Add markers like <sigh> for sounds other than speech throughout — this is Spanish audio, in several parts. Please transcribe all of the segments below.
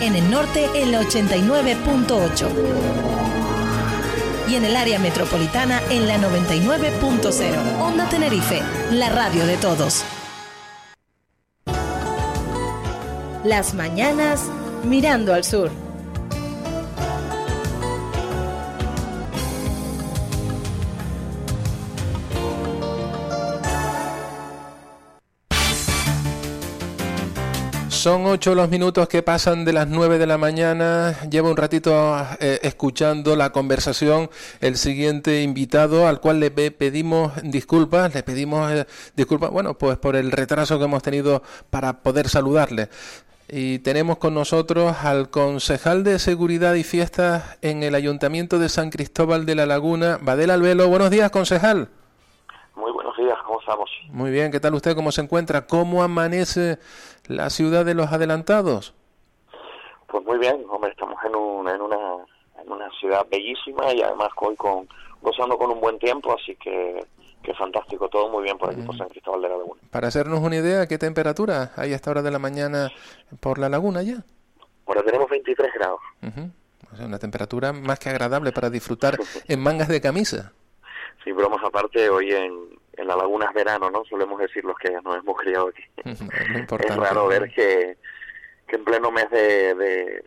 En el norte, el 89.8. Y en el área metropolitana, en la 99.0. Onda Tenerife, la radio de todos. Las mañanas mirando al sur. Son ocho los minutos que pasan de las nueve de la mañana. Lleva un ratito eh, escuchando la conversación el siguiente invitado, al cual le pedimos disculpas, le pedimos eh, disculpas, bueno, pues por el retraso que hemos tenido para poder saludarle. Y tenemos con nosotros al concejal de Seguridad y Fiestas en el Ayuntamiento de San Cristóbal de la Laguna, Badel Albelo. Buenos días, concejal. Muy buenos días, ¿cómo estamos? Muy bien, ¿qué tal usted? ¿Cómo se encuentra? ¿Cómo amanece la ciudad de los adelantados? Pues muy bien, hombre, estamos en, un, en, una, en una ciudad bellísima y además hoy con, gozando con un buen tiempo, así que, que fantástico, todo muy bien por aquí, por San Cristóbal de la Laguna. Para hacernos una idea, ¿qué temperatura hay a esta hora de la mañana por la laguna ya? Ahora tenemos 23 grados. o sea, una temperatura más que agradable para disfrutar en mangas de camisa. <laughs> Sí, bromas aparte, hoy en, en la laguna es verano, ¿no? Solemos decir los que nos hemos criado aquí. <laughs> es raro ver que, que en pleno mes de, de,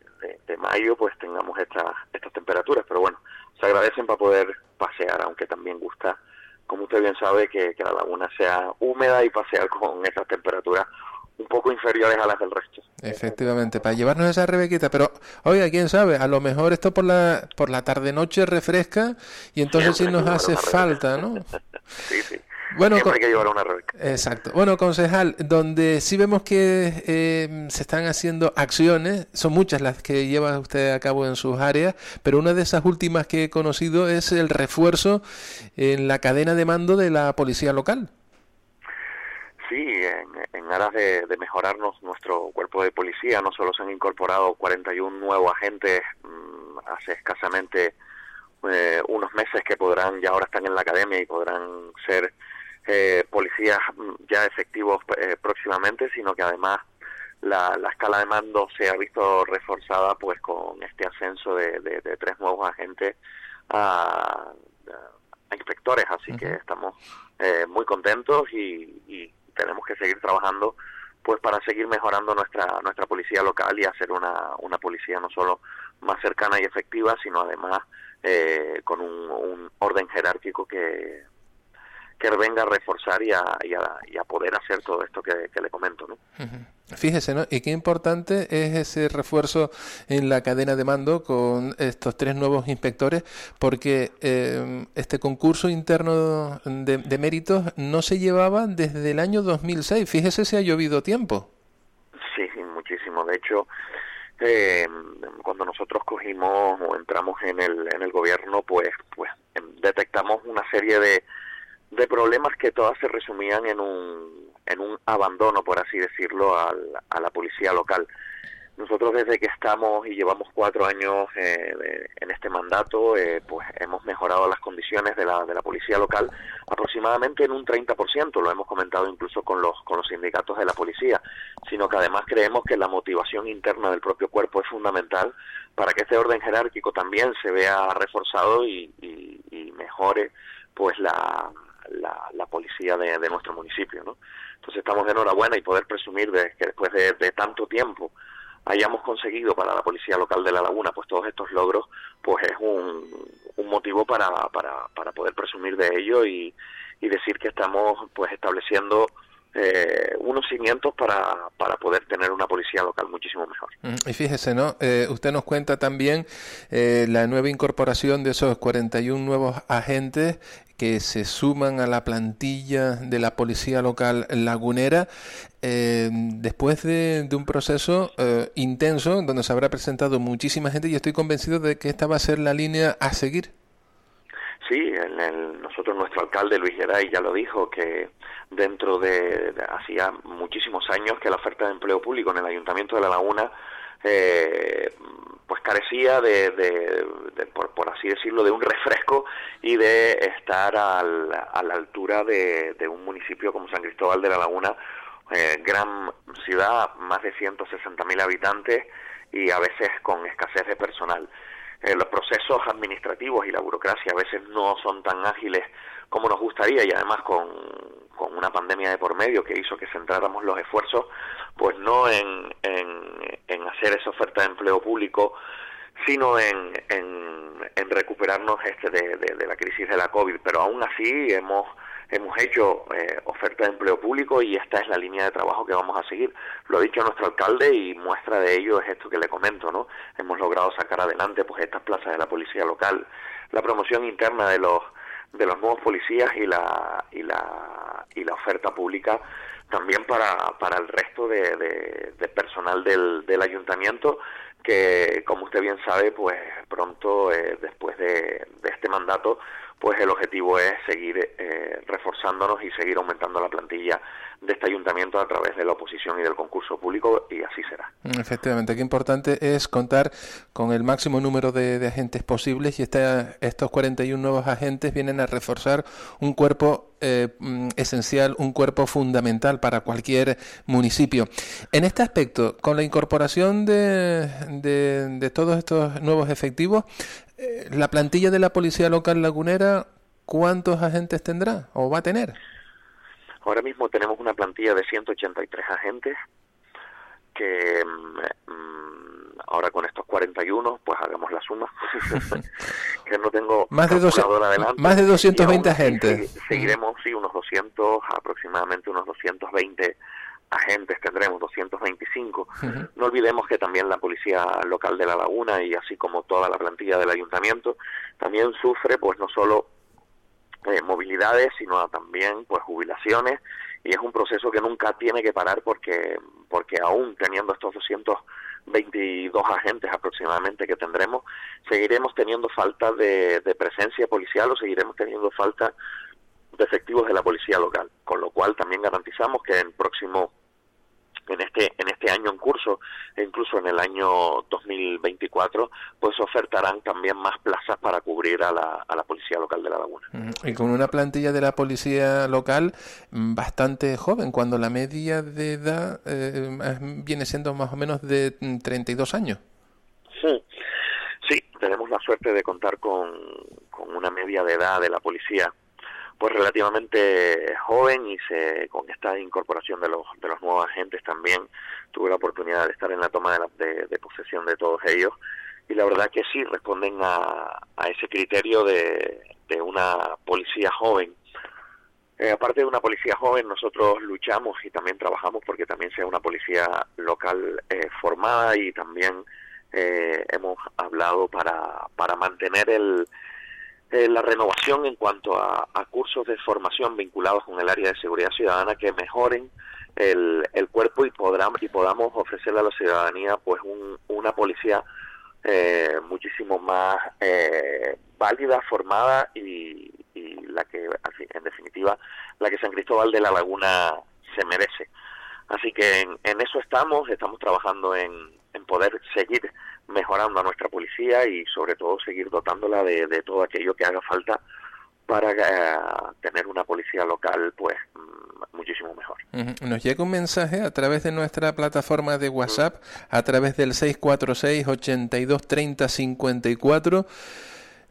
de, mayo pues tengamos estas estas temperaturas, pero bueno, se agradecen para poder pasear, aunque también gusta, como usted bien sabe, que, que la laguna sea húmeda y pasear con esas temperaturas un poco inferiores a las del resto. Efectivamente, para llevarnos esa rebequita, pero oiga, quién sabe, a lo mejor esto por la por la tarde noche refresca y entonces sí nos hace falta, ¿no? <laughs> sí, sí. Bueno, hay que llevar una rebeca. Exacto. Bueno, concejal, donde sí vemos que eh, se están haciendo acciones, son muchas las que lleva usted a cabo en sus áreas, pero una de esas últimas que he conocido es el refuerzo en la cadena de mando de la policía local. Sí, en, aras de, mejorarnos nuestro cuerpo de policía, no solo se han incorporado 41 nuevos agentes mm, hace escasamente eh, unos meses que podrán, ya ahora están en la academia y podrán ser eh, policías mm, ya efectivos eh, próximamente, sino que además la, la, escala de mando se ha visto reforzada pues con este ascenso de, de, tres nuevos agentes a, a inspectores, así que estamos eh, muy contentos y, y, tenemos que seguir trabajando pues para seguir mejorando nuestra nuestra policía local y hacer una, una policía no solo más cercana y efectiva, sino además eh, con un, un orden jerárquico que que venga a reforzar y a, y a, poder hacer todo esto que, le comento. ¿no? Fíjese, ¿no? Y qué importante es ese refuerzo en la cadena de mando con estos tres nuevos inspectores, porque eh, este concurso interno de, méritos no se llevaba desde el año 2006. Fíjese si ha llovido tiempo. Sí, muchísimo. De hecho, eh, cuando nosotros cogimos o entramos en el, en el gobierno, pues, pues detectamos una serie de de problemas que todas se resumían en un, en un abandono, por así decirlo, al, a la policía local. Nosotros desde que estamos y llevamos cuatro años eh, en este mandato, eh, pues hemos mejorado las condiciones de la, de la policía local aproximadamente en un 30%, lo hemos comentado incluso con los, con los sindicatos de la policía, sino que además creemos que la motivación interna del propio cuerpo es fundamental para que este orden jerárquico también se vea reforzado y, y, y mejore pues la, la, policía de, nuestro municipio. ¿no? Entonces estamos enhorabuena y poder presumir de que después de, tanto tiempo hayamos conseguido para la policía local de La Laguna pues todos estos logros, pues es un, un motivo para, para, para poder presumir de ello y, y decir que estamos pues estableciendo eh, unos cimientos para, para poder tener una policía local muchísimo mejor. Y fíjese, ¿no? Eh, usted nos cuenta también eh, la nueva incorporación de esos 41 nuevos agentes que se suman a la plantilla de la policía local lagunera después de, un proceso intenso donde se habrá presentado muchísima gente y estoy convencido de que esta va a ser la línea a seguir. Sí, nosotros, nuestro alcalde Luis Geray ya lo dijo, que dentro de, hacía muchísimos años que la oferta de empleo público en el Ayuntamiento de La Laguna eh, pues carecía de, por, así decirlo, de un refresco y de estar a la altura de, un municipio como San Cristóbal de la Laguna, eh, gran ciudad, más de 160.000 habitantes y a veces con escasez de personal. Eh, los procesos administrativos y la burocracia a veces no son tan ágiles como nos gustaría y además con una pandemia de por medio que hizo que centráramos los esfuerzos pues no en, en, hacer esa oferta de empleo público sino en, en, recuperarnos este de, de, la crisis de la COVID pero aún así hemos hemos hecho eh, oferta de empleo público y esta es la línea de trabajo que vamos a seguir. Lo ha dicho nuestro alcalde y muestra de ello es esto que le comento, ¿no? Hemos logrado sacar adelante pues estas plazas de la policía local, la promoción interna de los de los nuevos policías y la y la y la oferta pública también para, para el resto de, personal del, del ayuntamiento que como usted bien sabe pues pronto eh, después de, de este mandato pues el objetivo es seguir eh, reforzándonos y seguir aumentando la plantilla de este ayuntamiento a través de la oposición y del concurso público y así será. Mm, efectivamente, qué importante es contar con el máximo número de, agentes posibles y estos 41 nuevos agentes vienen a reforzar un cuerpo eh, mm, esencial, un cuerpo fundamental para cualquier municipio. En este aspecto, con la incorporación de, de todos estos nuevos efectivos, eh, la plantilla de la policía local lagunera, ¿cuántos agentes tendrá o va a tener? Ahora mismo tenemos una plantilla de 183 agentes que mm, mm, ahora con estos 41 pues hagamos la suma. <laughs> Que no tengo más de, adelante, más de 220 agentes. seguiremos sí unos 200 aproximadamente unos 220 agentes tendremos 225 no olvidemos que también la policía local de la laguna y así como toda la plantilla del ayuntamiento también sufre pues no solo eh, movilidades, sino también pues jubilaciones. Y es un proceso que nunca tiene que parar porque porque aún teniendo estos 222 agentes aproximadamente que tendremos, seguiremos teniendo falta de, de presencia policial o seguiremos teniendo falta de efectivos de la policía local, con lo cual también garantizamos que en el próximo en este en este año en curso e incluso en el año 2024 pues ofertarán también más plazas para cubrir a la, a la policía local de la laguna. Y con una plantilla de la policía local mm, bastante joven cuando la media de edad eh, viene siendo más o menos de 32 mm, años. Sí. Sí tenemos la suerte de contar con, con una media de edad de la policía pues relativamente joven y se con esta incorporación de los de los nuevos agentes también tuve la oportunidad de estar en la toma de, de, posesión de todos ellos. Y la verdad que sí responden a, a ese criterio de, de una policía joven. Eh, aparte de una policía joven nosotros luchamos y también trabajamos porque también sea una policía local eh, formada y también eh, hemos hablado para para mantener el eh, la renovación en cuanto a, cursos de formación vinculados con el área de seguridad ciudadana que mejoren el, el cuerpo y, podamos, y podamos ofrecerle a la ciudadanía pues una policía eh, muchísimo más eh, válida, formada y, la que, en definitiva, la que San Cristóbal de la Laguna se merece. Así que en, en eso estamos, estamos trabajando en, en poder seguir mejorando a nuestra policía y sobre todo seguir dotándola de, todo aquello que haga falta para eh, tener una policía local pues mm, muchísimo mejor. Nos llega un mensaje a través de nuestra plataforma de WhatsApp, a través del 646 82 30 54.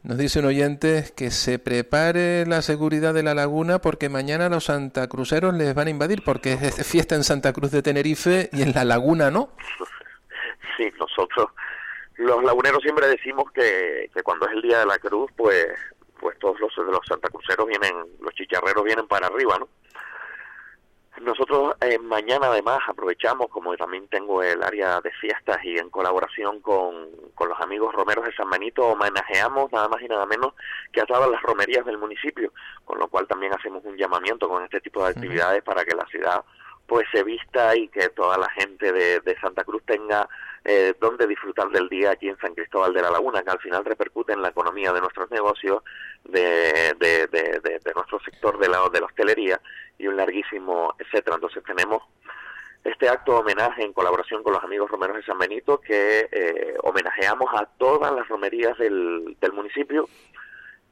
Nos dice un oyente que se prepare la seguridad de la laguna porque mañana los santacruceros les van a invadir porque es fiesta en Santa Cruz de Tenerife y en la laguna no. <laughs> Sí, nosotros los laguneros siempre decimos que, que cuando es el día de la cruz, pues pues todos los, los santacruceros vienen, los chicharreros vienen para arriba, ¿no? Nosotros eh, mañana además aprovechamos, como también tengo el área de fiestas y en colaboración con, con los amigos romeros de San Benito, homenajeamos nada más y nada menos que a todas las romerías del municipio, con lo cual también hacemos un llamamiento con este tipo de actividades para que la ciudad pues se vista y que toda la gente de, Santa Cruz tenga eh, donde disfrutar del día aquí en San Cristóbal de la Laguna, que al final repercute en la economía de nuestros negocios, de, de, de, de nuestro sector de la, de la hostelería y un larguísimo etcétera. Entonces tenemos este acto de homenaje en colaboración con los amigos romeros de San Benito que eh, homenajeamos a todas las romerías del, del municipio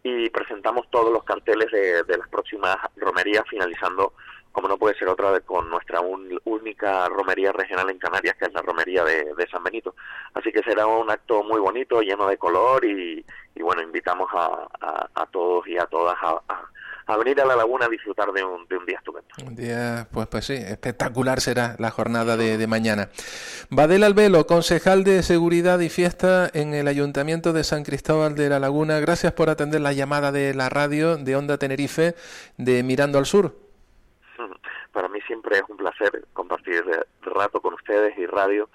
y presentamos todos los carteles de, de las próximas romerías finalizando como no puede ser otra vez con nuestra un, única romería regional en Canarias, que es la romería de, San Benito. Así que será un acto muy bonito, lleno de color y, y bueno, invitamos a, a, todos y a todas a, a, venir a la laguna a disfrutar de un, de un día estupendo. Un día, pues, pues sí, espectacular será la jornada de, de mañana. Badel Albelo, concejal de Seguridad y Fiesta en el Ayuntamiento de San Cristóbal de la Laguna, gracias por atender la llamada de la radio de Onda Tenerife de Mirando al Sur para mí siempre es un placer compartir rato con ustedes y radio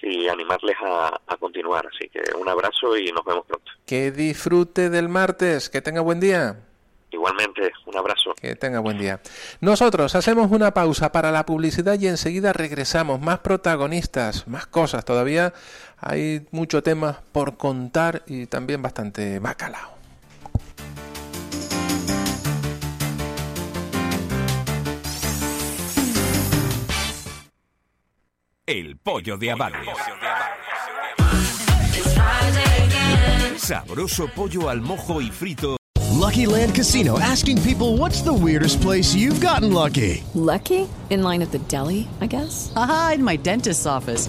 y animarles a, a, continuar. Así que un abrazo y nos vemos pronto. Que disfrute del martes, que tenga buen día. Igualmente, un abrazo. Que tenga buen día. Nosotros hacemos una pausa para la publicidad y enseguida regresamos. Más protagonistas, más cosas. Todavía hay mucho tema por contar y también bastante bacalao. El pollo de Abade. Sabroso pollo al mojo y frito. Lucky Land Casino asking people what's the weirdest place you've gotten lucky. Lucky? In line at the deli, I guess. Aha, in my dentist's office.